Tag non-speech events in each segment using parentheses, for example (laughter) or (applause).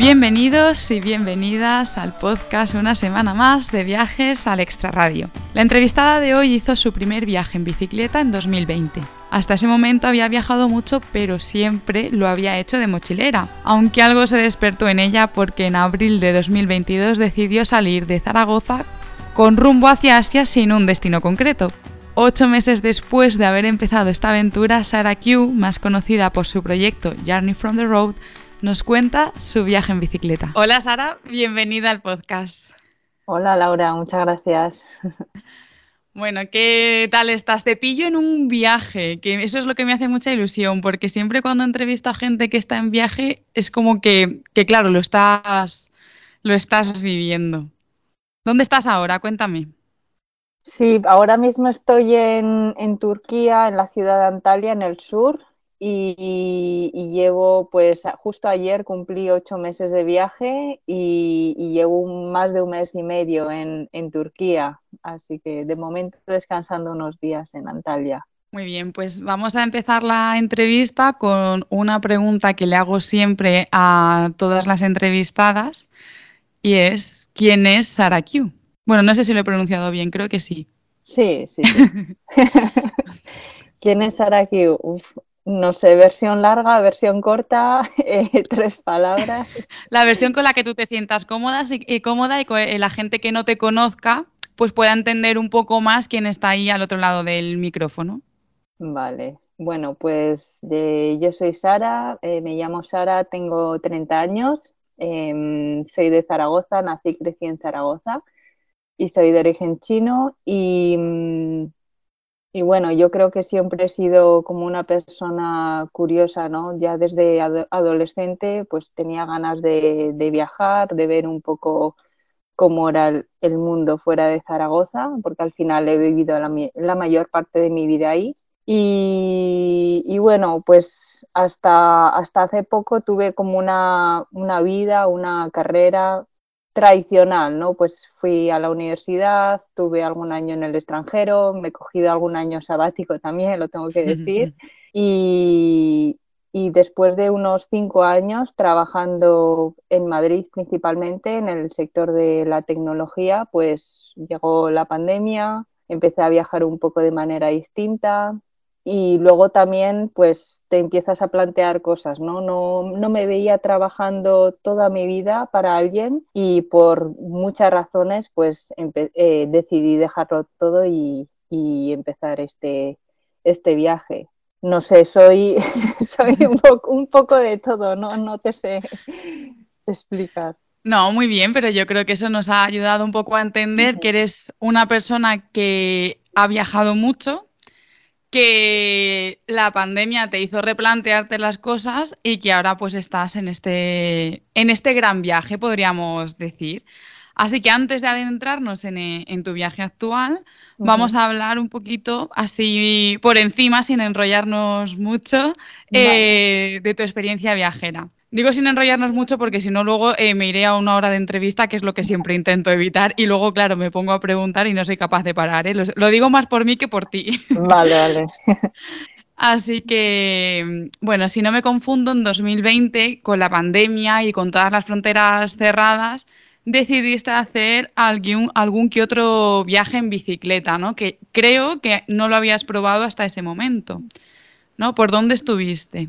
Bienvenidos y bienvenidas al podcast una semana más de viajes al extrarradio. La entrevistada de hoy hizo su primer viaje en bicicleta en 2020. Hasta ese momento había viajado mucho, pero siempre lo había hecho de mochilera, aunque algo se despertó en ella porque en abril de 2022 decidió salir de Zaragoza con rumbo hacia Asia sin un destino concreto. Ocho meses después de haber empezado esta aventura, Sarah Q, más conocida por su proyecto Journey from the Road, nos cuenta su viaje en bicicleta. Hola Sara, bienvenida al podcast. Hola Laura, muchas gracias. Bueno, ¿qué tal estás? Te pillo en un viaje, que eso es lo que me hace mucha ilusión, porque siempre cuando entrevisto a gente que está en viaje es como que, claro, lo estás, lo estás viviendo. ¿Dónde estás ahora? Cuéntame. Sí, ahora mismo estoy en, en Turquía, en la ciudad de Antalya, en el sur, y, llevo, pues justo ayer cumplí ocho meses de viaje y, llevo más de un mes y medio en, Turquía, así que de momento descansando unos días en Antalya. Muy bien, pues vamos a empezar la entrevista con una pregunta que le hago siempre a todas las entrevistadas y es, ¿quién es Sara Q? Bueno, no sé si lo he pronunciado bien, creo que sí. Sí, sí. (laughs) (laughs) ¿Quién es Sara Q? No sé, versión larga, versión corta, (laughs) eh, tres palabras. La versión con la que tú te sientas cómoda y, cómoda y que la gente que no te conozca pues pueda entender un poco más quién está ahí al otro lado del micrófono. Vale, bueno, pues yo soy Sara, eh, me llamo Sara, tengo 30 años, em, soy de Zaragoza, nací y crecí en Zaragoza y soy de origen chino y mm, y bueno, yo creo que siempre he sido como una persona curiosa, ¿no? Ya desde adolescente pues tenía ganas de, viajar, de ver un poco cómo era el, mundo fuera de Zaragoza, porque al final he vivido la, mayor parte de mi vida ahí. Y, bueno, pues hasta, hasta hace poco tuve como una, una vida, una carrera tradicional, ¿no? Pues fui a la universidad, tuve algún año en el extranjero, me he cogido algún año sabático también, lo tengo que decir, y, después de unos cinco años trabajando en Madrid principalmente en el sector de la tecnología, pues llegó la pandemia, empecé a viajar un poco de manera distinta, y luego también pues te empiezas a plantear cosas, ¿no? No, no me veía trabajando toda mi vida para alguien y por muchas razones pues eh, decidí dejarlo todo y, empezar este, este viaje. No sé, soy, (laughs) soy un, poco, un poco de todo, ¿no? No te sé (laughs) explicar. No, muy bien, pero yo creo que eso nos ha ayudado un poco a entender que eres una persona que ha viajado mucho, que la pandemia te hizo replantearte las cosas y que ahora pues estás en este, en este gran viaje, podríamos decir. Así que antes de adentrarnos en, eh, tu viaje actual, vamos a hablar un poquito así por encima, sin enrollarnos mucho, eh, de tu experiencia viajera. Digo sin enrollarnos mucho porque si no luego eh, me iré a una hora de entrevista, que es lo que siempre intento evitar, y luego, claro, me pongo a preguntar y no soy capaz de parar. ¿eh? Lo, digo más por mí que por ti. Vale, vale. (laughs) Así que, bueno, si no me confundo, en 2020, con la pandemia y con todas las fronteras cerradas, decidiste hacer algún, algún que otro viaje en bicicleta, ¿no? Que creo que no lo habías probado hasta ese momento, ¿no? ¿Por dónde estuviste?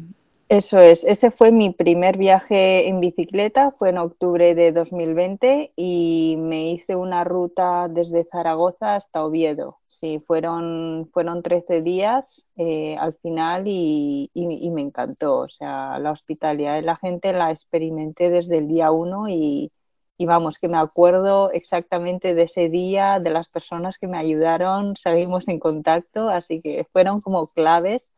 Eso es, ese fue mi primer viaje en bicicleta, fue en octubre de 2020 y me hice una ruta desde Zaragoza hasta Oviedo. Sí, fueron, fueron 13 días eh, al final y, me encantó. O sea, la hospitalidad de la gente la experimenté desde el día uno y, y vamos, que me acuerdo exactamente de ese día, de las personas que me ayudaron, seguimos en contacto, así que fueron como claves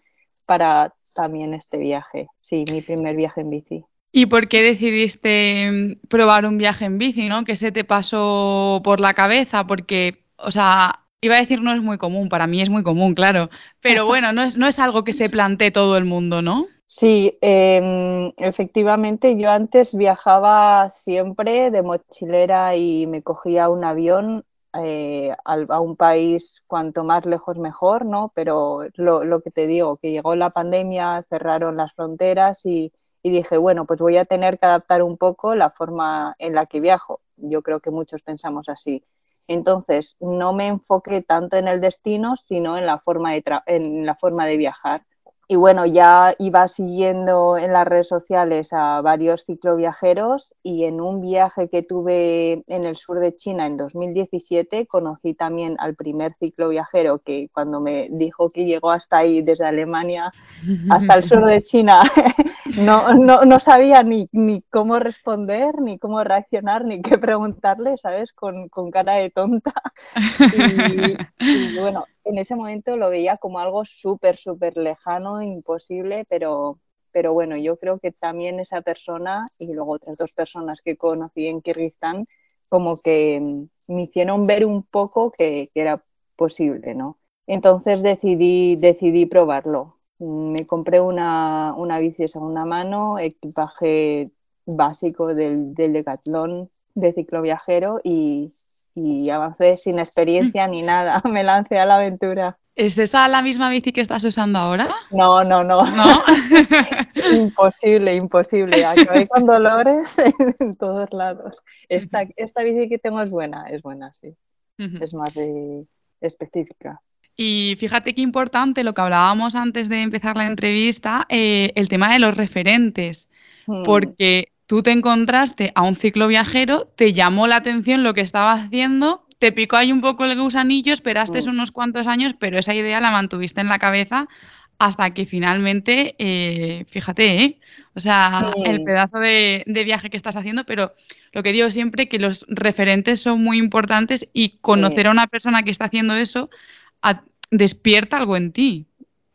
para también este viaje. Sí, mi primer viaje en bici. ¿Y por qué decidiste mm, probar un viaje en bici, no? ¿Qué se te pasó por la cabeza? Porque, o sea, Iba a decir no es muy común, para mí es muy común, claro, pero (laughs) bueno, no es, no es algo que se plantee todo el mundo, ¿no? Sí, em, efectivamente, yo antes viajaba siempre de mochilera y me cogía un avión eh, a un país cuanto más lejos mejor, ¿no? Pero lo, que te digo, que llegó la pandemia, cerraron las fronteras y, y dije, bueno, pues voy a tener que adaptar un poco la forma en la que viajo. Yo creo que muchos pensamos así. Entonces, no me enfoqué tanto en el destino, sino en la forma de, en la forma de viajar y bueno, ya iba siguiendo en las redes sociales a varios cicloviajeros y en un viaje que tuve en el sur de China en 2017 conocí también al primer cicloviajero que cuando me dijo que llegó hasta ahí desde Alemania hasta el sur de China (laughs) no, no, sabía ni, ni, cómo responder, ni cómo reaccionar, ni qué preguntarle, ¿sabes? Con, con cara de tonta. (laughs) y bueno, en ese momento lo veía como algo súper, súper lejano, imposible, pero, pero bueno, yo creo que también esa persona y luego otras dos personas que conocí en Kirguistán, como que me hicieron ver un poco que, era posible, ¿no? Entonces decidí, decidí probarlo. Me compré una, una bici de segunda mano, equipaje básico del, del Decathlon de cicloviajero y, y avancé sin experiencia ni nada, (laughs) me lancé a la aventura. ¿Es esa la misma bici que estás usando ahora? No, no, no. ¿No? (laughs) imposible, imposible. Acabé (laughs) con dolores en todos lados. Esta, esta bici que tengo es buena, es buena, sí. Es más específica. Y fíjate qué importante lo que hablábamos antes de empezar la entrevista, eh, el tema de los referentes, hmm. porque tú te encontraste a un ciclo viajero, te llamó la atención lo que estaba haciendo, te picó ahí un poco el gusanillo, esperaste mm. unos cuantos años, pero esa idea la mantuviste en la cabeza hasta que finalmente, eh, fíjate, ¿eh? o sea, el pedazo de, viaje que estás haciendo, pero lo que digo siempre que los referentes son muy importantes y conocer a una persona que está haciendo eso despierta algo en ti.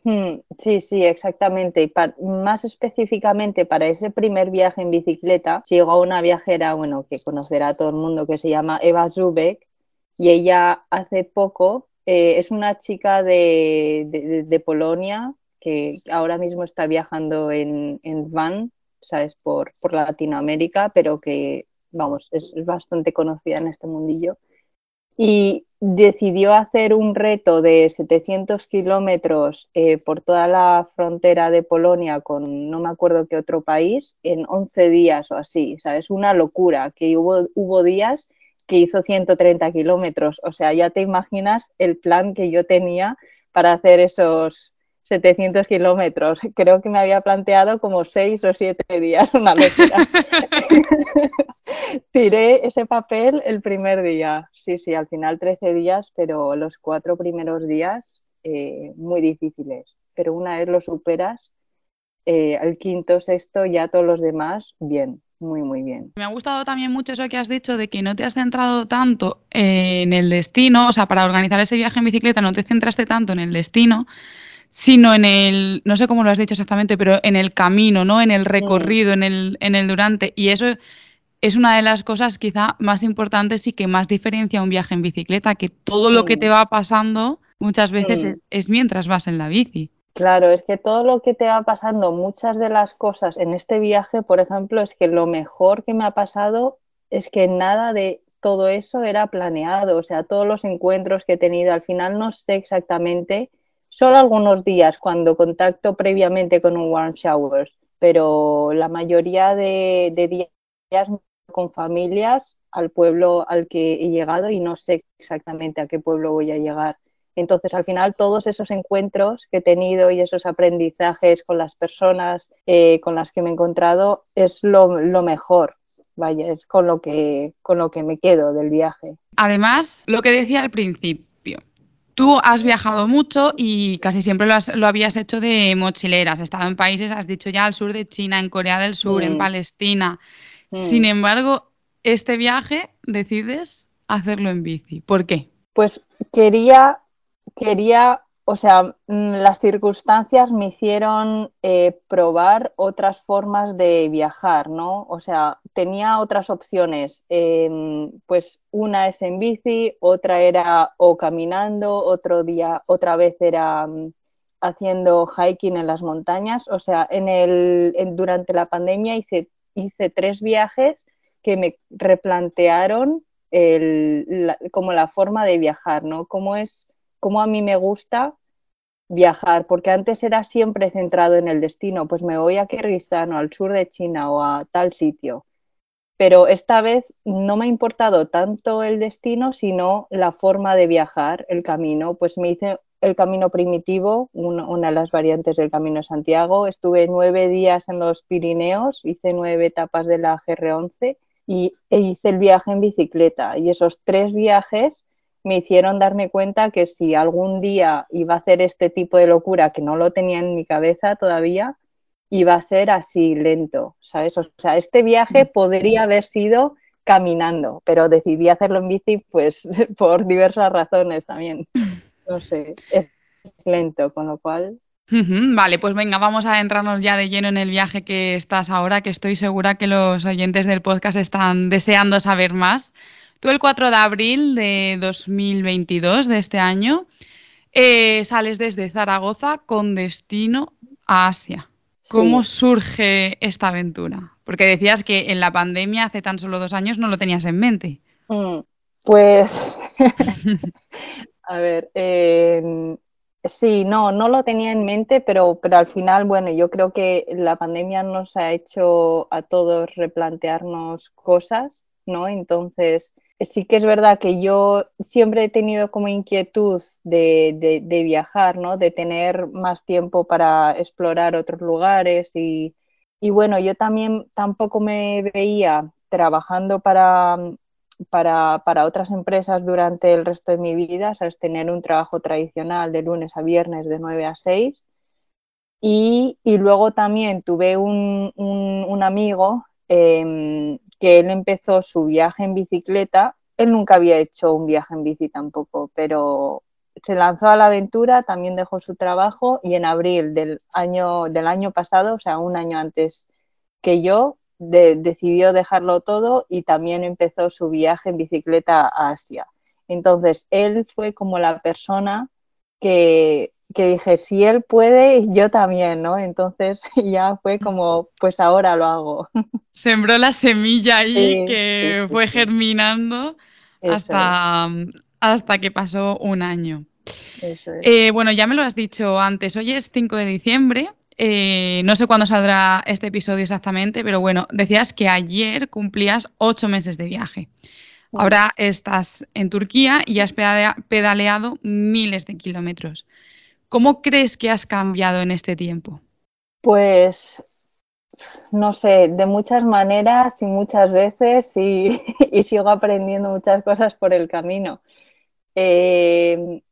Mm, sí, sí, exactamente. Y más específicamente para ese primer viaje en bicicleta, llegó una viajera, bueno, que conocerá a todo el mundo, que se llama Eva Zubek, y ella hace poco eh, es una chica de, Polonia que ahora mismo está viajando en, van, ¿sabes? Por, por Latinoamérica, pero que, vamos, es bastante conocida en este mundillo y decidió hacer un reto de 700 kilómetros eh, por toda la frontera de Polonia con no me acuerdo qué otro país en 11 días o así, ¿sabes? Una locura, que hubo, hubo días que hizo 130 kilómetros, o sea, ya te imaginas el plan que yo tenía para hacer esos 700 kilómetros. Creo que me había planteado como 6 o 7 días, (laughs) una locura. (laughs) Tiré ese papel el primer día. Sí, sí, al final 13 días, pero los cuatro primeros días eh, muy difíciles. Pero una vez lo superas, eh, al quinto, sexto, ya todos los demás, bien, muy, muy bien. Me ha gustado también mucho eso que has dicho de que no te has centrado tanto en el destino, o sea, para organizar ese viaje en bicicleta no te centraste tanto en el destino, sino en el, no sé cómo lo has dicho exactamente, pero en el camino, ¿no? En el recorrido, en el, en el durante. Y eso es una de las cosas quizá más importantes y que más diferencia un viaje en bicicleta, que todo lo que te va pasando muchas veces es, mientras vas en la bici. Claro, es que todo lo que te va pasando, muchas de las cosas en este viaje, por ejemplo, es que lo mejor que me ha pasado es que nada de todo eso era planeado, o sea, todos los encuentros que he tenido, al final no sé exactamente, solo algunos días cuando contacto previamente con un warm showers, pero la mayoría de, de días con familias al pueblo al que he llegado y no sé exactamente a qué pueblo voy a llegar. Entonces, al final, todos esos encuentros que he tenido y esos aprendizajes con las personas eh, con las que me he encontrado es lo, mejor. Vaya, es con lo, que, con lo que me quedo del viaje. Además, lo que decía al principio, tú has viajado mucho y casi siempre lo, lo, habías hecho de mochilera. Has estado en países, has dicho ya, al sur de China, en Corea del Sur, en mm. Palestina. Sin mm. embargo, este viaje decides hacerlo en bici. ¿Por qué? Pues quería, quería, o sea, mm, las circunstancias me hicieron eh, probar otras formas de viajar, ¿no? O sea, tenía otras opciones. Em, pues una es en bici, otra era o caminando, otro día, otra vez era mm, haciendo hiking en las montañas. O sea, en el, durante la pandemia hice, hice tres viajes que me replantearon como la forma de viajar, ¿no? Es, cómo a mí me gusta viajar, porque antes era siempre centrado en el destino, pues me voy a Kirguistán o al sur de China o a tal sitio. Pero esta vez no me ha importado tanto el destino, sino la forma de viajar, el camino. Pues me hice el camino primitivo, una, de las variantes del Camino Santiago. Estuve nueve días en los Pirineos, hice nueve etapas de la GR11 y e hice el viaje en bicicleta. Y esos tres viajes me hicieron darme cuenta que si algún día iba a hacer este tipo de locura, que no lo tenía en mi cabeza todavía, iba a ser así lento, ¿sabes? O sea, este viaje mm. podría haber sido caminando, pero decidí hacerlo en bici pues (laughs) por diversas razones también. No sé, es lento, con lo cual Vale, pues venga, vamos a adentrarnos ya de lleno en el viaje que estás ahora, que estoy segura que los oyentes del podcast están deseando saber más. Tú el 4 de abril de 2022, de este año, eh, sales desde Zaragoza con destino a Asia. ¿Cómo surge esta aventura? Porque decías que en la pandemia hace tan solo dos años no lo tenías en mente. Mm, pues, (laughs) a ver, eh, Sí, no, no lo tenía en mente, pero, pero al final, bueno, yo creo que la pandemia nos ha hecho a todos replantearnos cosas, ¿no? Entonces, sí que es verdad que yo siempre he tenido como inquietud de, viajar, ¿no? De tener más tiempo para explorar otros lugares y, y bueno, yo también tampoco me veía trabajando para, para, para, otras empresas durante el resto de mi vida, es tener un trabajo tradicional de lunes a viernes de 9 a 6. Y, y luego también tuve un, un, amigo em, que él empezó su viaje en bicicleta. Él nunca había hecho un viaje en bici tampoco, pero se lanzó a la aventura, también dejó su trabajo y en abril del año, del año pasado, o sea, un año antes que yo, decidió dejarlo todo y también empezó su viaje en bicicleta a Asia. Entonces, él fue como la persona que, dije, si él puede, yo también, ¿no? Entonces (laughs) ya fue como, pues ahora lo hago. (laughs) Sembró la semilla ahí que fue germinando hasta, hasta que pasó un año. Eh, bueno, ya me lo has dicho antes, hoy es 5 de diciembre eh, no sé cuándo saldrá este episodio exactamente, pero bueno, decías que ayer cumplías ocho meses de viaje. Ahora estás en Turquía y has pedaleado miles de kilómetros. ¿Cómo crees que has cambiado en este tiempo? Pues, no sé, de muchas maneras y muchas veces y, (laughs) sigo aprendiendo muchas cosas por el camino. Eh,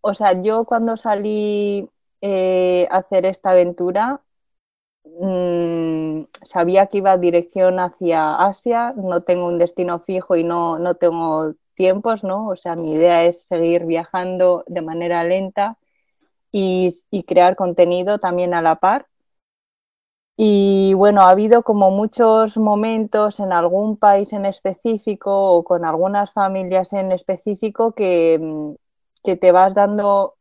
o sea, yo cuando salí eh, hacer esta aventura, mm, sabía que iba dirección hacia Asia, no tengo un destino fijo y no, no tengo tiempos, ¿no? O sea, mi idea es seguir viajando de manera lenta y, y crear contenido también a la par. Y bueno, ha habido como muchos momentos en algún país en específico o con algunas familias en específico que, que te vas dando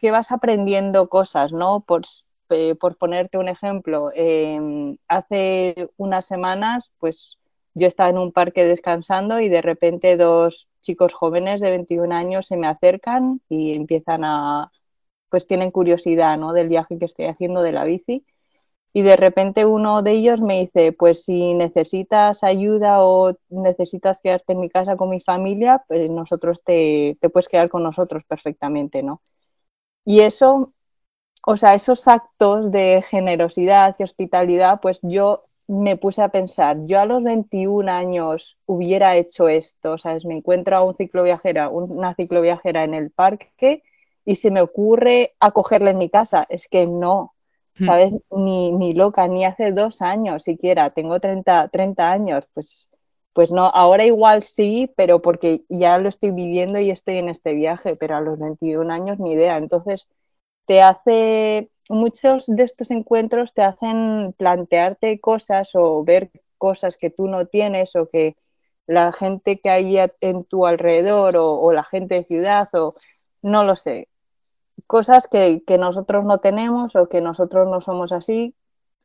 que vas aprendiendo cosas, ¿no? Por, eh, por ponerte un ejemplo, em, hace unas semanas, pues yo estaba en un parque descansando y de repente dos chicos jóvenes de 21 años se me acercan y empiezan a, pues tienen curiosidad, ¿no? Del viaje que estoy haciendo de la bici. Y de repente uno de ellos me dice, pues si necesitas ayuda o necesitas quedarte en mi casa con mi familia, pues nosotros te, te puedes quedar con nosotros perfectamente, ¿no? Y eso, o sea, esos actos de generosidad y hospitalidad, pues yo me puse a pensar, yo a los 21 años hubiera hecho esto, ¿sabes? Me encuentro a un cicloviajera, una cicloviajera en el parque y se me ocurre acogerla en mi casa. Es que no, hmm. ¿sabes? Ni, ni loca, ni hace dos años siquiera, tengo 30, 30 años, pues, pues no, ahora igual sí, pero porque ya lo estoy viviendo y estoy en este viaje, pero a los 21 años ni idea. Entonces, te hace, muchos de estos encuentros te hacen plantearte cosas o ver cosas que tú no tienes o que la gente que hay en tu alrededor o, la gente de ciudad o no lo sé, cosas que, que, nosotros no tenemos o que nosotros no somos así,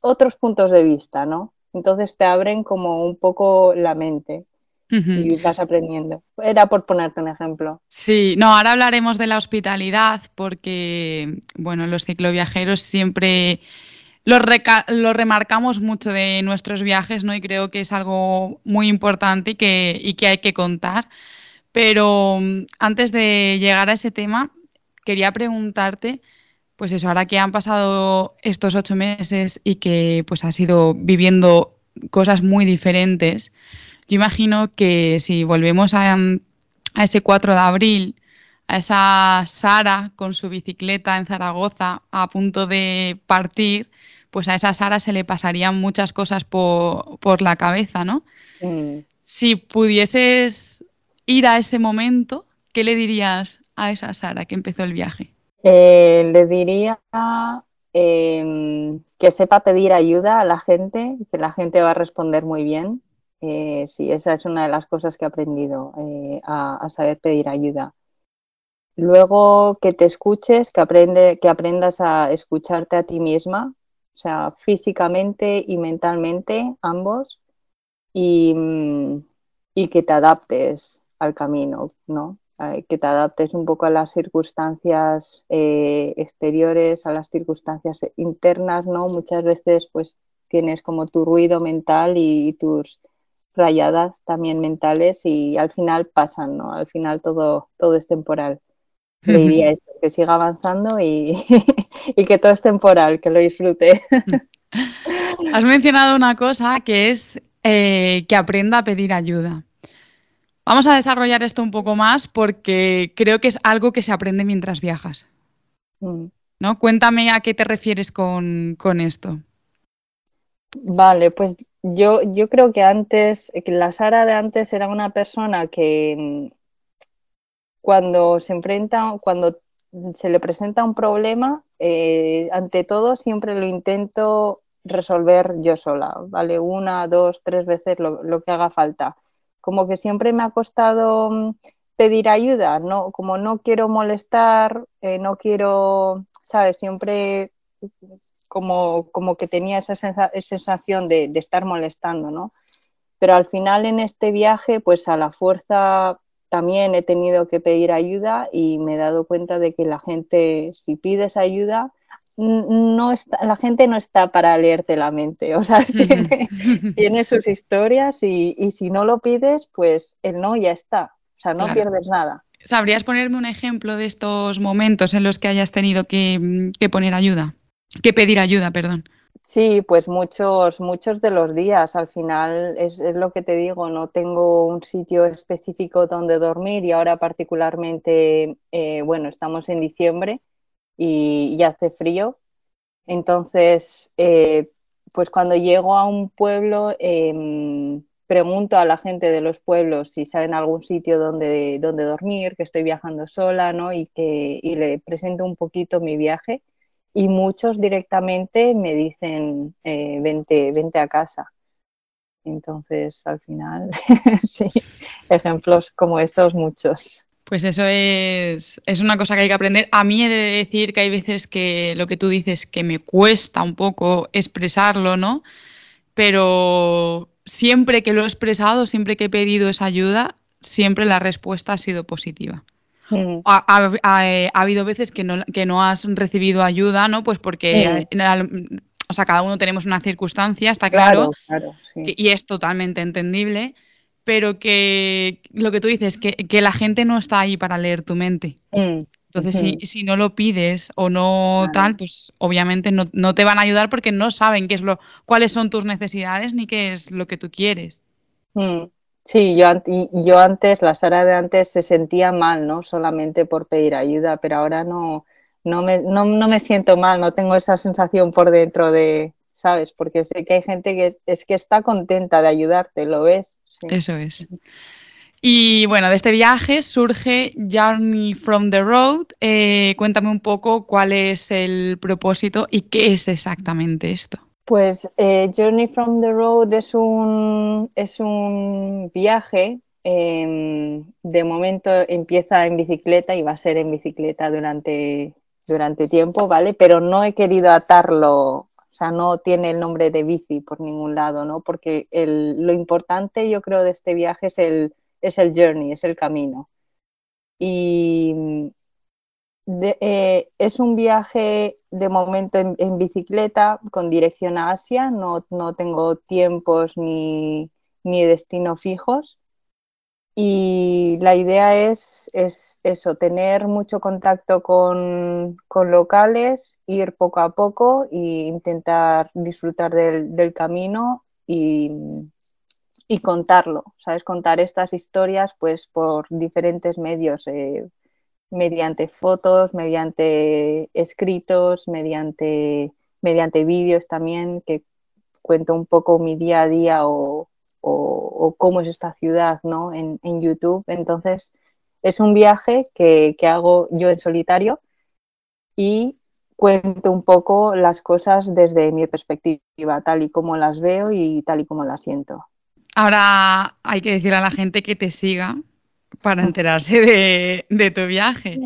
otros puntos de vista, ¿no? Entonces te abren como un poco la mente y vas aprendiendo. Era por ponerte un ejemplo. Sí, no, ahora hablaremos de la hospitalidad porque, bueno, los cicloviajeros siempre lo, remarcamos mucho de nuestros viajes, ¿no? Y creo que es algo muy importante y que, y que hay que contar. Pero mm, antes de llegar a ese tema, quería preguntarte, pues eso, ahora que han pasado estos ocho meses y que pues has ido viviendo cosas muy diferentes, yo imagino que si volvemos a, ese 4 de abril, a esa Sara con su bicicleta en Zaragoza a punto de partir, pues a esa Sara se le pasarían muchas cosas por, la cabeza, ¿no? Mm. Si pudieses ir a ese momento, ¿qué le dirías a esa Sara que empezó el viaje? Eh, le diría em, que sepa pedir ayuda a la gente, que la gente va a responder muy bien, eh, sí, esa es una de las cosas que he aprendido, eh, a, saber pedir ayuda. Luego que te escuches, que, aprende, que aprendas a escucharte a ti misma, o sea, físicamente y mentalmente, ambos, y, mm, que te adaptes al camino, ¿no? Eh, que te adaptes un poco a las circunstancias exteriores, a las circunstancias internas, ¿no? Muchas veces pues tienes como tu ruido mental y tus rayadas también mentales y al final pasan, ¿no? Al final todo, todo es temporal. Le diría eso, que siga avanzando (laughs) y, que todo es temporal, que lo disfrute. (laughs) Has mencionado una cosa que es eh, que aprenda a pedir ayuda. Vamos a desarrollar esto un poco más porque creo que es algo que se aprende mientras viajas. Mm. ¿No? Cuéntame a qué te refieres con, con esto. Vale, pues yo, yo creo que antes, que la Sara de antes era una persona que mm, cuando se enfrenta, cuando se le presenta un problema, eh, ante todo siempre lo intento resolver yo sola, ¿vale? Una, dos, tres veces lo, lo que haga falta. Como que siempre me ha costado mm, pedir ayuda, ¿no? Como no quiero molestar, eh, no quiero, ¿sabes? Siempre como, como que tenía esa sensación de, estar molestando, ¿no? Pero al final en este viaje, pues a la fuerza también he tenido que pedir ayuda y me he dado cuenta de que la gente, si pides ayuda, no está, la gente no está para leerte la mente, o sea, tiene, sus historias y, si no lo pides, pues el no ya está, o sea, no pierdes nada. ¿Sabrías ponerme un ejemplo de estos momentos en los que hayas tenido que poner ayuda? Que pedir ayuda, perdón. Sí, pues muchos, muchos de los días. Al final es, lo que te digo, no tengo un sitio específico donde dormir y ahora particularmente, eh, bueno, estamos en diciembre y, hace frío. Entonces, eh, pues cuando llego a un pueblo, em, pregunto a la gente de los pueblos si saben algún sitio donde, donde dormir, que estoy viajando sola, ¿no? Y que y le presento un poquito mi viaje y muchos directamente me dicen, eh, vente, vente a casa. Entonces, al final, (laughs) sí, ejemplos como estos muchos. Pues eso es, es, una cosa que hay que aprender. A mí he de decir que hay veces que lo que tú dices que me cuesta un poco expresarlo, ¿no? Pero siempre que lo he expresado, siempre que he pedido esa ayuda, siempre la respuesta ha sido positiva. Mm. Ha, eh, ha, habido veces que no, que no has recibido ayuda, ¿no? Pues porque, o sea, cada uno tenemos una circunstancia, está claro, y es totalmente entendible, pero que lo que tú dices, que, que la gente no está ahí para leer tu mente. Mm. Entonces, si, si, no lo pides o no tal, pues obviamente no, no, te van a ayudar porque no saben qué es lo, cuáles son tus necesidades ni qué es lo que tú quieres. Mm. Sí, yo, yo antes, la Sara de antes se sentía mal, ¿no? Solamente por pedir ayuda, pero ahora no, no, me, no, me siento mal, no tengo esa sensación por dentro de, ¿sabes? Porque sé que hay gente que es que está contenta de ayudarte, ¿lo ves? Eso es. Y bueno, de este viaje surge Journey from the Road. Eh, cuéntame un poco cuál es el propósito y qué es exactamente esto. Pues eh, Journey from the Road es un, es un viaje. em, de momento empieza en bicicleta y va a ser en bicicleta durante, durante tiempo, ¿vale? Pero no he querido atarlo, o sea, no tiene el nombre de bici por ningún lado, ¿no? Porque el- lo importante, yo creo, de este viaje es el, es el journey, es el camino. Y de- eh, es un viaje de momento en, en bicicleta con dirección a Asia, no, no tengo tiempos ni, ni destino fijos. Y la idea es, es eso, tener mucho contacto con, con locales, ir poco a poco e intentar disfrutar del, del camino y, y contarlo, ¿sabes? Contar estas historias pues por diferentes medios, eh, mediante fotos, mediante escritos, mediante, mediante vídeos también, que cuento un poco mi día a día o, o, cómo es esta ciudad ¿no? en, en, YouTube. Entonces, es un viaje que, que hago yo en solitario y cuento un poco las cosas desde mi perspectiva, tal y como las veo y tal y como las siento. Ahora hay que decir a la gente que te siga para enterarse de, de, tu viaje,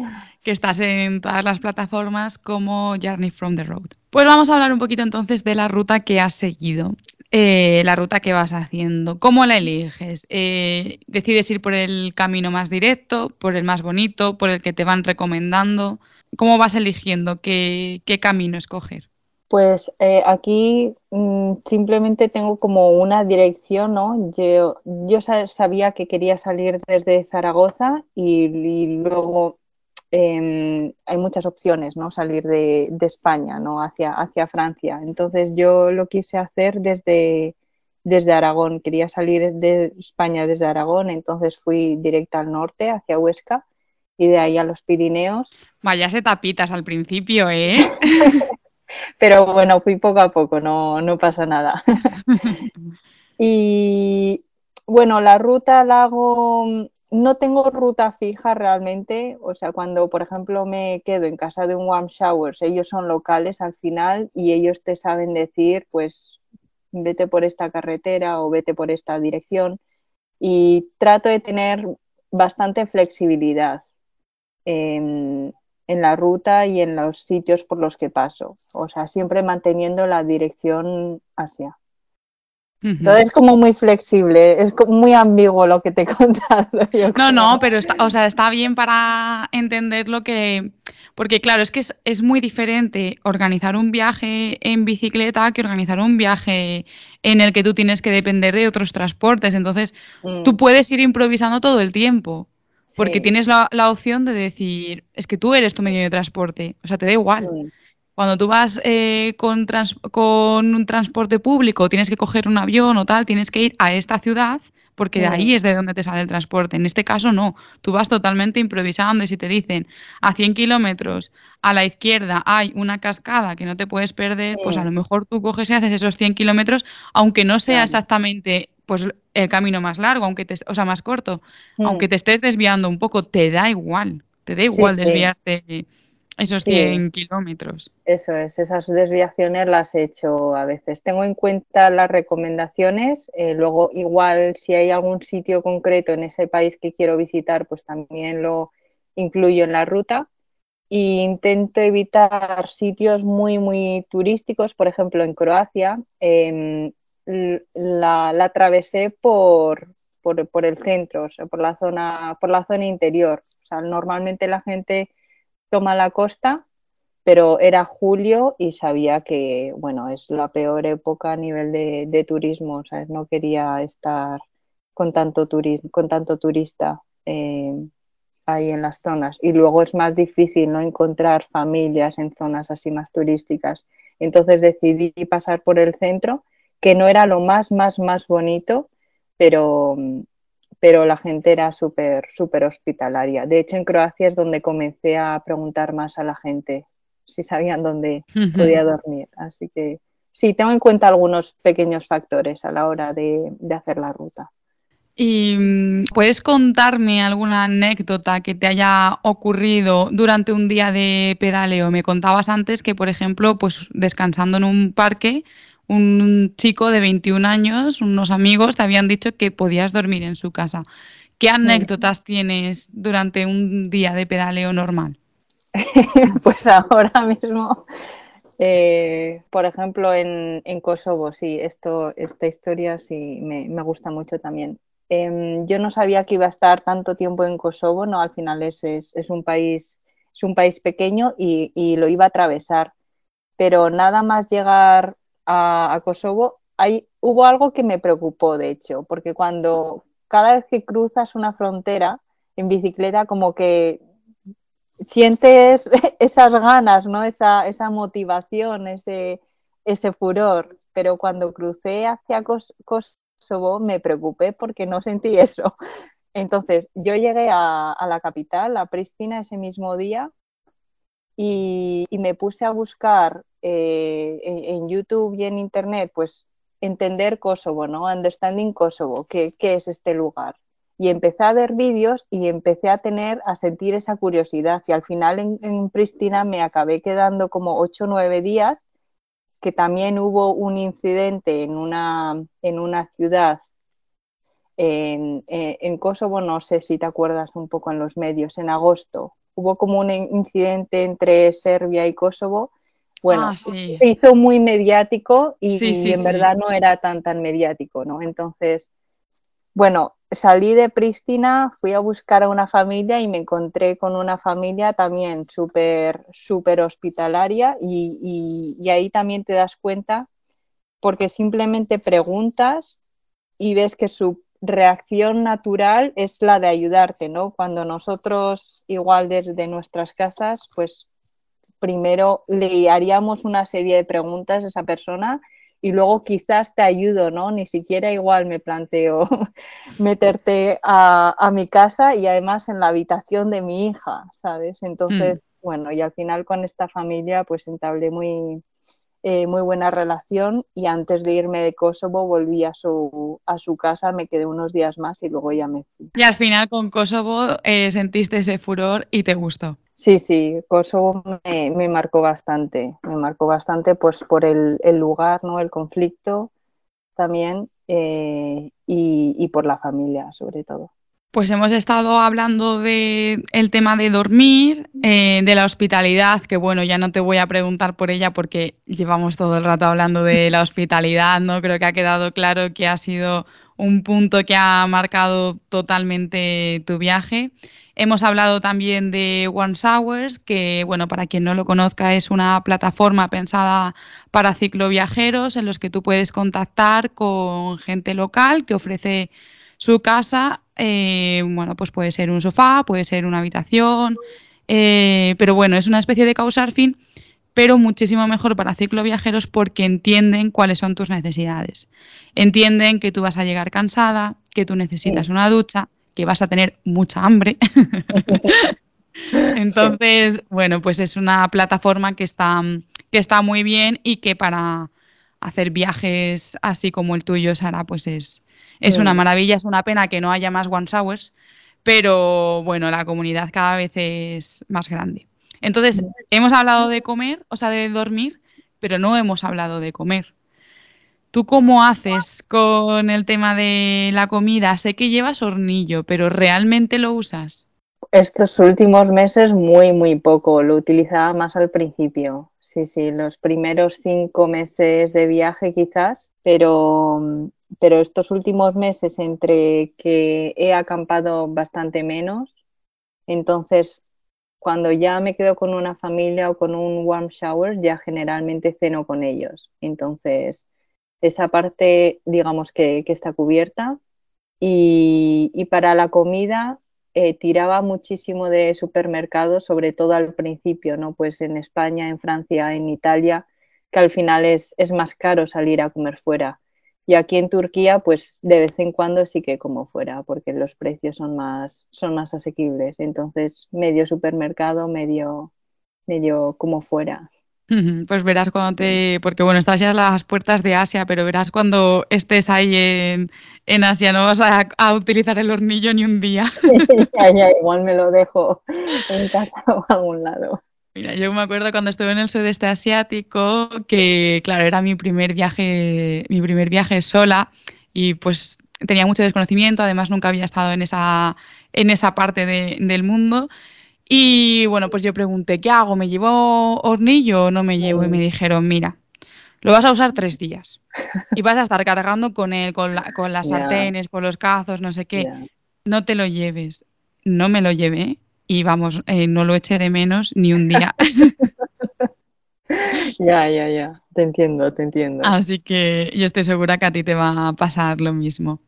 que estás en todas las plataformas como Journey from the Road. Pues vamos a hablar un poquito entonces de la ruta que has seguido, eh, la ruta que vas haciendo, cómo la eliges. Eh, ¿Decides ir por el camino más directo, por el más bonito, por el que te van recomendando? ¿Cómo vas eligiendo qué, qué camino escoger? Pues eh, aquí mmm, simplemente tengo como una dirección, ¿no? Yo, yo sabía que quería salir desde Zaragoza y, y luego eh, hay muchas opciones, ¿no? Salir de, de, España, ¿no? Hacia, hacia Francia. Entonces yo lo quise hacer desde, desde Aragón. Quería salir de España desde Aragón, entonces fui directa al norte, hacia Huesca, y de ahí a los Pirineos. Vaya tapitas al principio, ¿eh? (laughs) Pero bueno, fui poco a poco, no, no pasa nada. (laughs) y bueno, la ruta la hago, no tengo ruta fija realmente, o sea, cuando por ejemplo me quedo en casa de un warm showers, ellos son locales al final y ellos te saben decir, pues vete por esta carretera o vete por esta dirección y trato de tener bastante flexibilidad. En la ruta y en los sitios por los que paso. O sea, siempre manteniendo la dirección hacia. Uh -huh. Entonces es como muy flexible, es muy ambiguo lo que te he (laughs) contado. no, creo. no, pero está, o sea, está bien para entender lo que... Porque claro, es que es, es, muy diferente organizar un viaje en bicicleta que organizar un viaje en el que tú tienes que depender de otros transportes. Entonces, mm. tú puedes ir improvisando todo el tiempo. Porque sí. tienes la, la, opción de decir, es que tú eres tu medio de transporte, o sea, te da igual. Sí. Cuando tú vas eh, con, trans, con, un transporte público, tienes que coger un avión o tal, tienes que ir a esta ciudad, porque de ahí es de donde te sale el transporte. En este caso, no. Tú vas totalmente improvisando y si te dicen a 100 kilómetros a la izquierda hay una cascada que no te puedes perder, pues a lo mejor tú coges y haces esos 100 kilómetros, aunque no sea exactamente pues el camino más largo, aunque te, o sea, más corto, mm. aunque te estés desviando un poco, te da igual, te da igual sí, desviarte sí. esos 100 sí. kilómetros. Eso es, esas desviaciones las he hecho a veces. Tengo en cuenta las recomendaciones, eh, luego igual si hay algún sitio concreto en ese país que quiero visitar, pues también lo incluyo en la ruta. E intento evitar sitios muy, muy turísticos, por ejemplo, en Croacia. Eh, la, la atravesé por, por, por, el centro, o sea, por la zona, por la zona interior. O sea, normalmente la gente toma la costa, pero era julio y sabía que, bueno, es la peor época a nivel de, de turismo, ¿sabes? No quería estar con tanto, turismo, con tanto turista eh, ahí en las zonas. Y luego es más difícil no encontrar familias en zonas así más turísticas. Entonces decidí pasar por el centro que no era lo más, más, más bonito, pero, pero la gente era súper, súper hospitalaria. De hecho, en Croacia es donde comencé a preguntar más a la gente si sabían dónde uh -huh. podía dormir. Así que sí, tengo en cuenta algunos pequeños factores a la hora de, de hacer la ruta. ¿Y mm, puedes contarme alguna anécdota que te haya ocurrido durante un día de pedaleo? Me contabas antes que, por ejemplo, pues descansando en un parque, un chico de 21 años, unos amigos, te habían dicho que podías dormir en su casa. ¿Qué anécdotas tienes durante un día de pedaleo normal? (laughs) pues ahora mismo, eh, por ejemplo, en, Kosovo, sí, esto, esta historia sí me, gusta mucho también. Em, yo no sabía que iba a estar tanto tiempo en Kosovo, no, al final es, es, un, país, es un país pequeño y, lo iba a atravesar, pero nada más llegar a, Kosovo, hay, hubo algo que me preocupó, de hecho, porque cuando cada vez que cruzas una frontera en bicicleta, como que sientes (laughs) esas ganas, ¿no? Esa, esa motivación, ese, ese furor. Pero cuando crucé hacia Kosovo me preocupé porque no sentí (laughs) eso. Entonces, yo llegué a, la capital, a Pristina, ese mismo día y, me puse a buscar eh, en, YouTube y en Internet, pues, entender Kosovo, ¿no? Understanding Kosovo, ¿qué, qué es este lugar? y empecé a ver vídeos y empecé a tener, a sentir esa curiosidad y al final en, Pristina me acabé quedando como 8 o 9 días, que también hubo un incidente en una, en una ciudad en, en, Kosovo, no sé si te acuerdas un poco en los medios, en agosto, hubo como un incidente entre Serbia y Kosovo. Bueno, ah, se hizo muy mediático y, en verdad no era tan tan mediático, ¿no? Entonces, bueno, salí de Pristina, fui a buscar a una familia y me encontré con una familia también súper, súper hospitalaria y, ahí también te das cuenta porque simplemente preguntas y ves que su reacción natural es la de ayudarte, ¿no? Cuando nosotros igual desde nuestras casas, pues primero le haríamos una serie de preguntas a esa persona y luego quizás te ayudo, ¿no? Ni siquiera igual me planteo (laughs) meterte a, mi casa y además en la habitación de mi hija, ¿sabes? Entonces, mm. bueno, y al final con esta familia pues entablé muy, eh, muy buena relación y antes de irme de Kosovo volví a su, a su casa, me quedé unos días más y luego ya me fui. Y al final con Kosovo eh, sentiste ese furor y te gustó. Sí, sí, Kosovo me, me, marcó bastante, me marcó bastante pues por el, lugar, ¿no? El conflicto también eh, y, por la familia sobre todo. Pues hemos estado hablando del el tema de dormir, eh, de la hospitalidad, que bueno, ya no te voy a preguntar por ella porque llevamos todo el rato hablando de la hospitalidad, ¿no? Creo que ha quedado claro que ha sido un punto que ha marcado totalmente tu viaje. Hemos hablado también de One Showers, que, bueno, para quien no lo conozca, es una plataforma pensada para cicloviajeros en los que tú puedes contactar con gente local que ofrece su casa. Eh, bueno, pues puede ser un sofá, puede ser una habitación, eh, pero bueno, es una especie de fin, pero muchísimo mejor para cicloviajeros porque entienden cuáles son tus necesidades. Entienden que tú vas a llegar cansada, que tú necesitas una ducha, que vas a tener mucha hambre. (laughs) Entonces, bueno, pues es una plataforma que está, que está muy bien y que para hacer viajes así como el tuyo, Sara, pues es, es una maravilla. Es una pena que no haya más One Hours, pero bueno, la comunidad cada vez es más grande. Entonces, hemos hablado de comer, o sea, de dormir, pero no hemos hablado de comer. ¿Tú cómo haces con el tema de la comida? Sé que llevas hornillo, pero ¿realmente lo usas? Estos últimos meses muy, muy poco. Lo utilizaba más al principio. Sí, sí, los primeros cinco meses de viaje quizás, pero, pero estos últimos meses entre que he acampado bastante menos, entonces cuando ya me quedo con una familia o con un warm shower, ya generalmente ceno con ellos. Entonces, esa parte, digamos que, está cubierta. Y, para la comida eh, tiraba muchísimo de supermercados, sobre todo al principio, ¿no? Pues en España, en Francia, en Italia, que al final es, es más caro salir a comer fuera. Y aquí en Turquía, pues de vez en cuando sí que como fuera, porque los precios son más, son más asequibles. Entonces, medio supermercado, medio, medio como fuera. Pues verás cuando te. Porque bueno, estás ya en las puertas de Asia, pero verás cuando estés ahí en, Asia, no vas a, utilizar el hornillo ni un día. (laughs) ya, igual me lo dejo en casa o a algún lado. Mira, yo me acuerdo cuando estuve en el sudeste asiático que, claro, era mi primer viaje, mi primer viaje sola y pues tenía mucho desconocimiento, además nunca había estado en esa, en esa parte del mundo. Y bueno, pues yo pregunté, ¿qué hago? ¿Me llevo hornillo o no me llevo? Y me dijeron, mira, lo vas a usar tres días y vas a estar cargando con él, con, con las sartenes, con los cazos, no sé qué. No te lo lleves. No me lo llevé y vamos, eh, no lo eché de menos ni un día. (laughs) ya, ya, ya, te entiendo, te entiendo. Así que yo estoy segura que a ti te va a pasar lo mismo.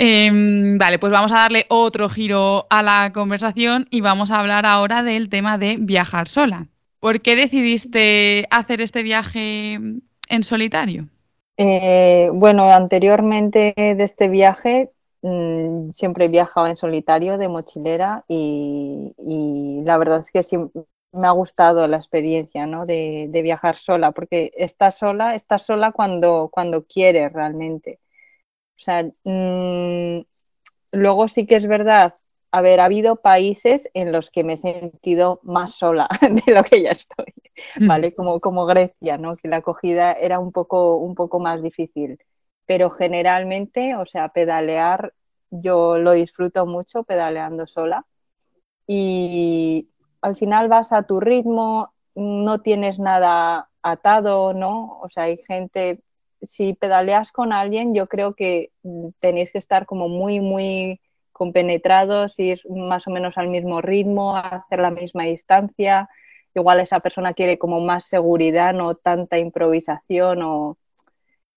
Em, vale, pues vamos a darle otro giro a la conversación y vamos a hablar ahora del tema de viajar sola. ¿Por qué decidiste hacer este viaje en solitario? Eh, bueno, anteriormente de este viaje Mm, siempre he viajado en solitario de mochilera y, la verdad es que sí, me ha gustado la experiencia ¿no? de, viajar sola, porque estás sola, estás sola cuando, cuando quieres realmente. O sea, mm, luego sí que es verdad, haber habido países en los que me he sentido más sola (laughs) de lo que ya estoy, ¿vale? Como, como Grecia, ¿no? Que la acogida era un poco, un poco más difícil pero generalmente, o sea, pedalear, yo lo disfruto mucho pedaleando sola y al final vas a tu ritmo, no tienes nada atado, ¿no? O sea, hay gente, si pedaleas con alguien, yo creo que tenéis que estar como muy, muy compenetrados, ir más o menos al mismo ritmo, hacer la misma distancia. Igual esa persona quiere como más seguridad, no tanta improvisación o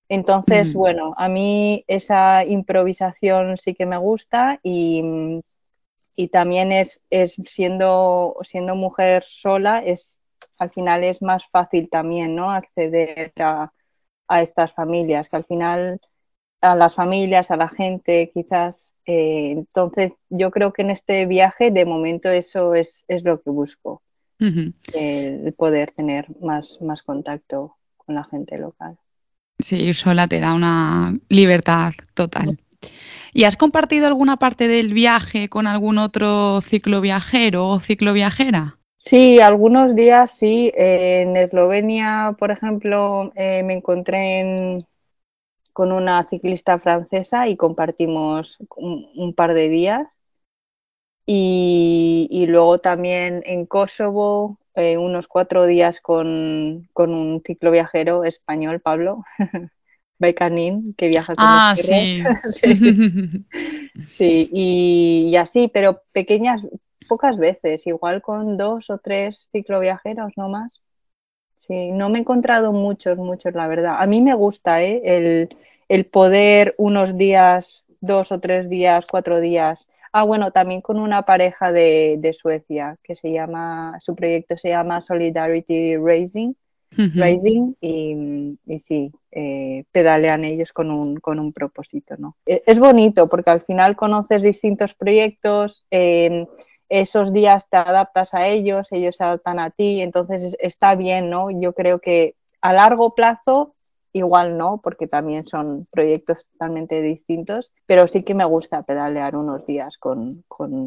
entonces, bueno, a mí esa improvisación sí que me gusta y, también es, siendo, siendo mujer sola, es, al final es más fácil también ¿no? acceder a, estas familias, que al final a las familias, a la gente, quizás. Eh, entonces, yo creo que en este viaje, de momento, eso es, lo que busco, el poder tener más, más contacto con la gente local. Sí, ir sola te da una libertad total. ¿Y has compartido alguna parte del viaje con algún otro cicloviajero o cicloviajera? Sí, algunos días sí. en Eslovenia, por ejemplo, eh, me encontré con una ciclista francesa y compartimos un, par de días. y, luego también en Kosovo eh, unos cuatro días con, un ciclo viajero español, Pablo, (laughs) Baicanín, que viaja con ah, (laughs) sí. sí, (laughs) sí. y, así, pero pequeñas, pocas veces, igual con dos o tres cicloviajeros, no más. Sí, no me he encontrado muchos, muchos, la verdad. A mí me gusta ¿eh? el, el poder unos días, dos o tres días, cuatro días, Ah, bueno, también con una pareja de, Suecia que se llama, su proyecto se llama Solidarity Racing. y, sí, eh, pedalean ellos con un, con un propósito, ¿no? E, es, bonito porque al final conoces distintos proyectos, em, esos días te adaptas a ellos, ellos se adaptan a ti, entonces está bien, ¿no? Yo creo que a largo plazo igual no, porque también son proyectos totalmente distintos, pero sí que me gusta pedalear unos días con,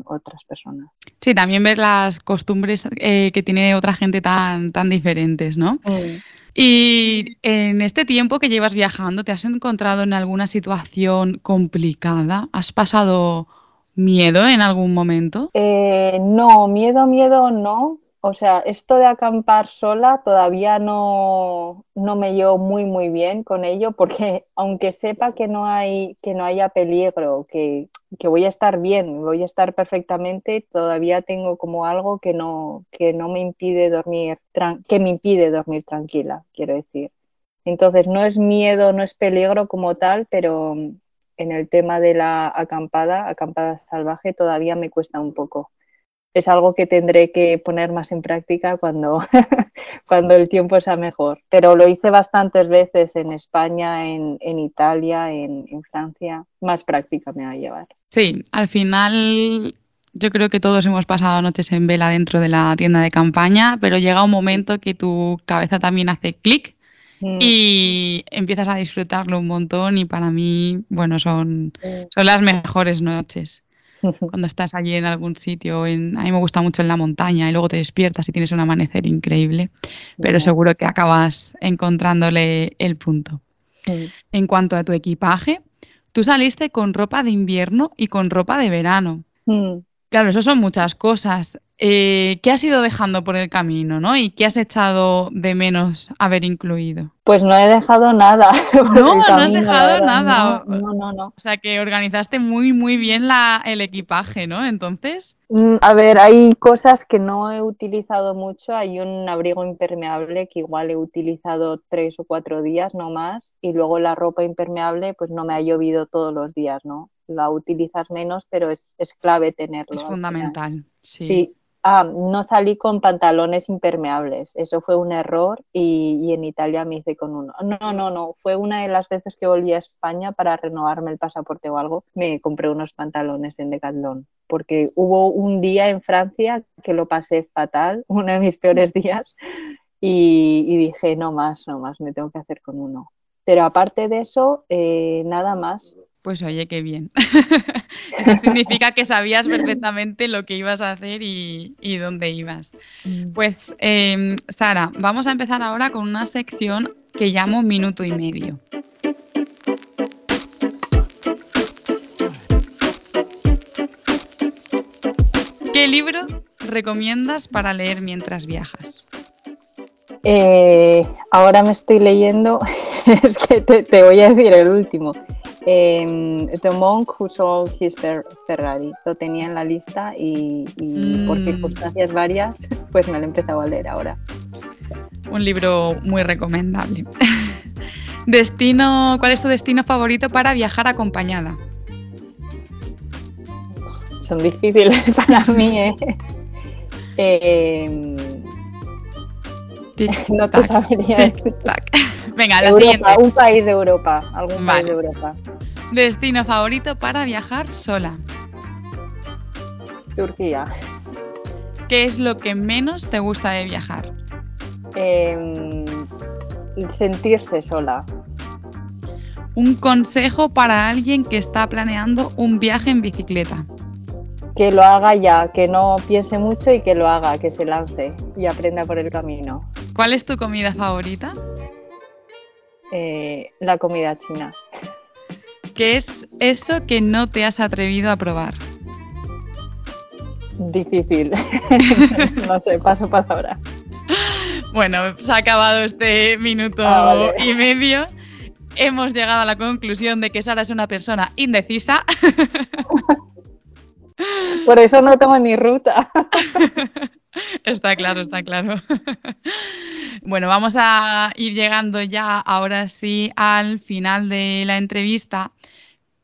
otras personas. Sí, también ver las costumbres eh, que tiene otra gente tan, tan diferentes, ¿no? Mm. Y en este tiempo que llevas viajando, ¿te has encontrado en alguna situación complicada? ¿Has pasado miedo en algún momento? Eh, no, miedo, miedo no, o sea, esto de acampar sola todavía no, me llevo muy muy bien con ello porque (laughs) aunque sepa que no hay que no haya peligro, que, voy a estar bien, voy a estar perfectamente, todavía tengo como algo que no, que no me impide dormir, que me impide dormir tranquila, quiero decir. Entonces no es miedo, no es peligro como tal, pero en el tema de la acampada, acampada salvaje, todavía me cuesta un poco es algo que tendré que poner más en práctica cuando, (laughs) cuando el tiempo sea mejor. Pero lo hice bastantes veces en España, en, Italia, en, Francia. Más práctica me va a llevar. Sí, al final yo creo que todos hemos pasado noches en vela dentro de la tienda de campaña, pero llega un momento que tu cabeza también hace clic mm. y empiezas a disfrutarlo un montón y para mí, bueno, son, son las mejores noches. (laughs) cuando estás allí en algún sitio. a mí me gusta mucho en la montaña y luego te despiertas y tienes un amanecer increíble, pero seguro que acabas encontrándole el punto. En cuanto a tu equipaje, tú saliste con ropa de invierno y con ropa de verano. Mm. Claro, eso son muchas cosas. Eh, ¿Qué has ido dejando por el camino, no? ¿Y qué has echado de menos haber incluido? Pues no he dejado nada. (laughs) No, no has dejado nada. No, no, no, O sea que organizaste muy, muy bien la, el equipaje, ¿no? Entonces. Mm, a ver, hay cosas que no he utilizado mucho. Hay un abrigo impermeable que igual he utilizado tres o cuatro días, no más. Y luego la ropa impermeable, pues no me ha llovido todos los días, ¿no? La utilizas menos, pero es, es clave tenerlo. Es fundamental. Sí. sí. Ah, no salí con pantalones impermeables, eso fue un error y, en Italia me hice con uno. No, no, no, fue una de las veces que volví a España para renovarme el pasaporte o algo, me compré unos pantalones en Decathlon, porque hubo un día en Francia que lo pasé fatal, (laughs) uno de mis peores días, y, dije, no más, no más, me tengo que hacer con uno. Pero aparte de eso, eh, nada más. Pues oye, qué bien. (laughs) Eso significa que sabías perfectamente lo que ibas a hacer y, dónde ibas. Mm. Pues, em, Sara, vamos a empezar ahora con una sección que llamo Minuto y Medio. ¿Qué libro recomiendas para leer mientras viajas? Eh, ahora me estoy leyendo, (laughs) es que te voy a decir el último, eh, The Monk Who Sold His Ferrari. Lo tenía en la lista y, por mm. circunstancias varias, (laughs) pues me lo he empezado a leer ahora. Un libro muy recomendable. (laughs) Destino, ¿cuál es tu destino favorito para viajar acompañada? Son difíciles (laughs) para mí, ¿eh? eh no te sabría Venga, la siguiente. Un país de Europa, algún país de Europa. Destino favorito para viajar sola. Turquía. ¿Qué es lo que menos te gusta de viajar? Em, sentirse sola. Un consejo para alguien que está planeando un viaje en bicicleta. Que lo haga ya, que no piense mucho y que lo haga, que se lance y aprenda por el camino. ¿Cuál es tu comida favorita? Eh, la comida china. ¿Qué es eso que no te has atrevido a probar? Difícil. (laughs) no sé, paso palabra. Bueno, se ha acabado este minuto ah, y medio. Hemos llegado a la conclusión de que Sara es una persona indecisa. Por eso no tomo ni ruta. (laughs) (laughs) Está claro, está claro. (laughs) Bueno, vamos a ir llegando ya ahora sí al final de la entrevista,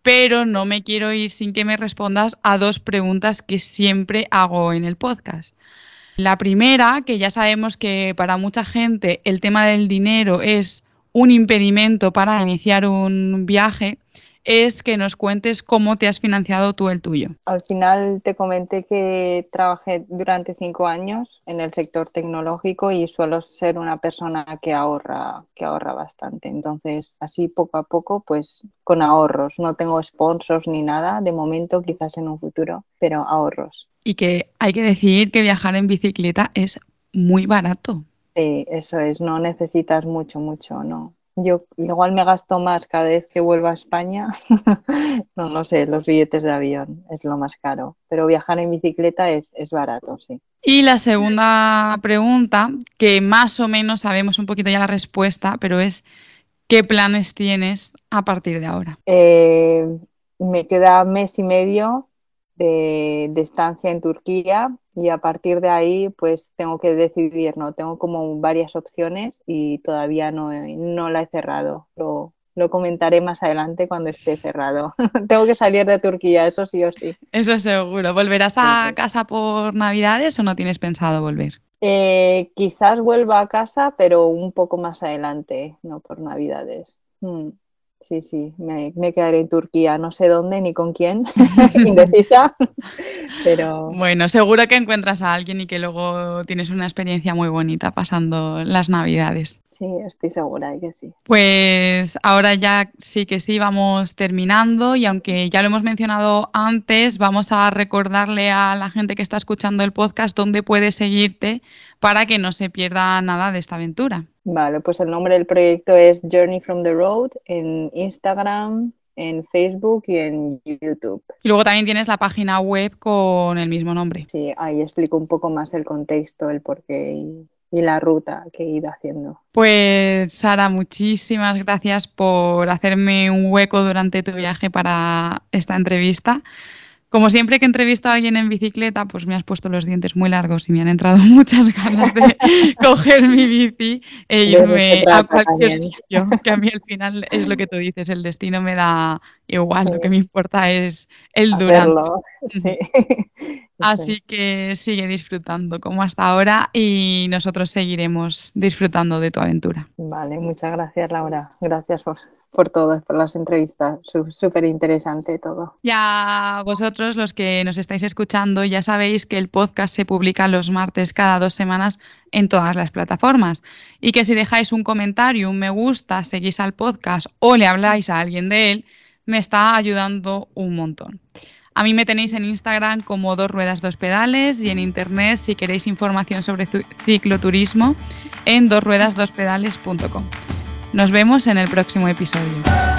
pero no me quiero ir sin que me respondas a dos preguntas que siempre hago en el podcast. La primera, que ya sabemos que para mucha gente el tema del dinero es un impedimento para iniciar un viaje, es que nos cuentes cómo te has financiado tú el tuyo. Al final te comenté que trabajé durante cinco años en el sector tecnológico y suelo ser una persona que ahorra, que ahorra bastante. Entonces, así poco a poco, pues con ahorros. No tengo sponsors ni nada de momento, quizás en un futuro, pero ahorros. Y que hay que decir que viajar en bicicleta es muy barato. Sí, eso es, no necesitas mucho, mucho, no. Yo igual me gasto más cada vez que vuelvo a España. (laughs) no, no sé, los billetes de avión es lo más caro. Pero viajar en bicicleta es, barato, sí. Y la segunda pregunta, que más o menos sabemos un poquito ya la respuesta, pero es ¿qué planes tienes a partir de ahora? Eh, me queda mes y medio de, estancia en Turquía y a partir de ahí pues tengo que decidir, ¿no? Tengo como varias opciones y todavía no, no la he cerrado. Lo, lo comentaré más adelante cuando esté cerrado. (laughs) tengo que salir de Turquía, eso sí o sí. Eso seguro. ¿Volverás a casa por Navidades o no tienes pensado volver? Eh, quizás vuelva a casa, pero un poco más adelante, no por Navidades. Hmm sí, sí, me, quedaré en Turquía, no sé dónde ni con quién, (laughs) (laughs) indecisa, pero... Bueno, seguro que encuentras a alguien y que luego tienes una experiencia muy bonita pasando las navidades. Sí, estoy segura de que sí. Pues ahora ya sí que sí, vamos terminando y aunque ya lo hemos mencionado antes, vamos a recordarle a la gente que está escuchando el podcast dónde puede seguirte para que no se pierda nada de esta aventura. Vale, pues el nombre del proyecto es Journey from the Road en Instagram, en Facebook y en YouTube. Y luego también tienes la página web con el mismo nombre. Sí, ahí explico un poco más el contexto, el porqué y, y la ruta que he ido haciendo. Pues Sara, muchísimas gracias por hacerme un hueco durante tu viaje para esta entrevista. Como siempre que entrevisto a alguien en bicicleta, pues me has puesto los dientes muy largos y me han entrado (laughs) muchas ganas de (laughs) coger mi bici e irme a cualquier sitio. Que a mí al (laughs) final es lo que tú dices, el destino me da igual, lo que me importa es el durante. Sí. Así que sigue disfrutando como hasta ahora y nosotros seguiremos disfrutando de tu aventura. Vale, muchas gracias Laura. Gracias por, por todo, por las entrevistas. Súper interesante todo. Ya vosotros, los que nos estáis escuchando, ya sabéis que el podcast se publica los martes cada dos semanas en todas las plataformas. Y que si dejáis un comentario, un me gusta, seguís al podcast o le habláis a alguien de él, me está ayudando un montón. A mí me tenéis en Instagram como dos ruedas dos pedales y en internet si queréis información sobre cicloturismo en dosruedasdospedales.com. Nos vemos en el próximo episodio.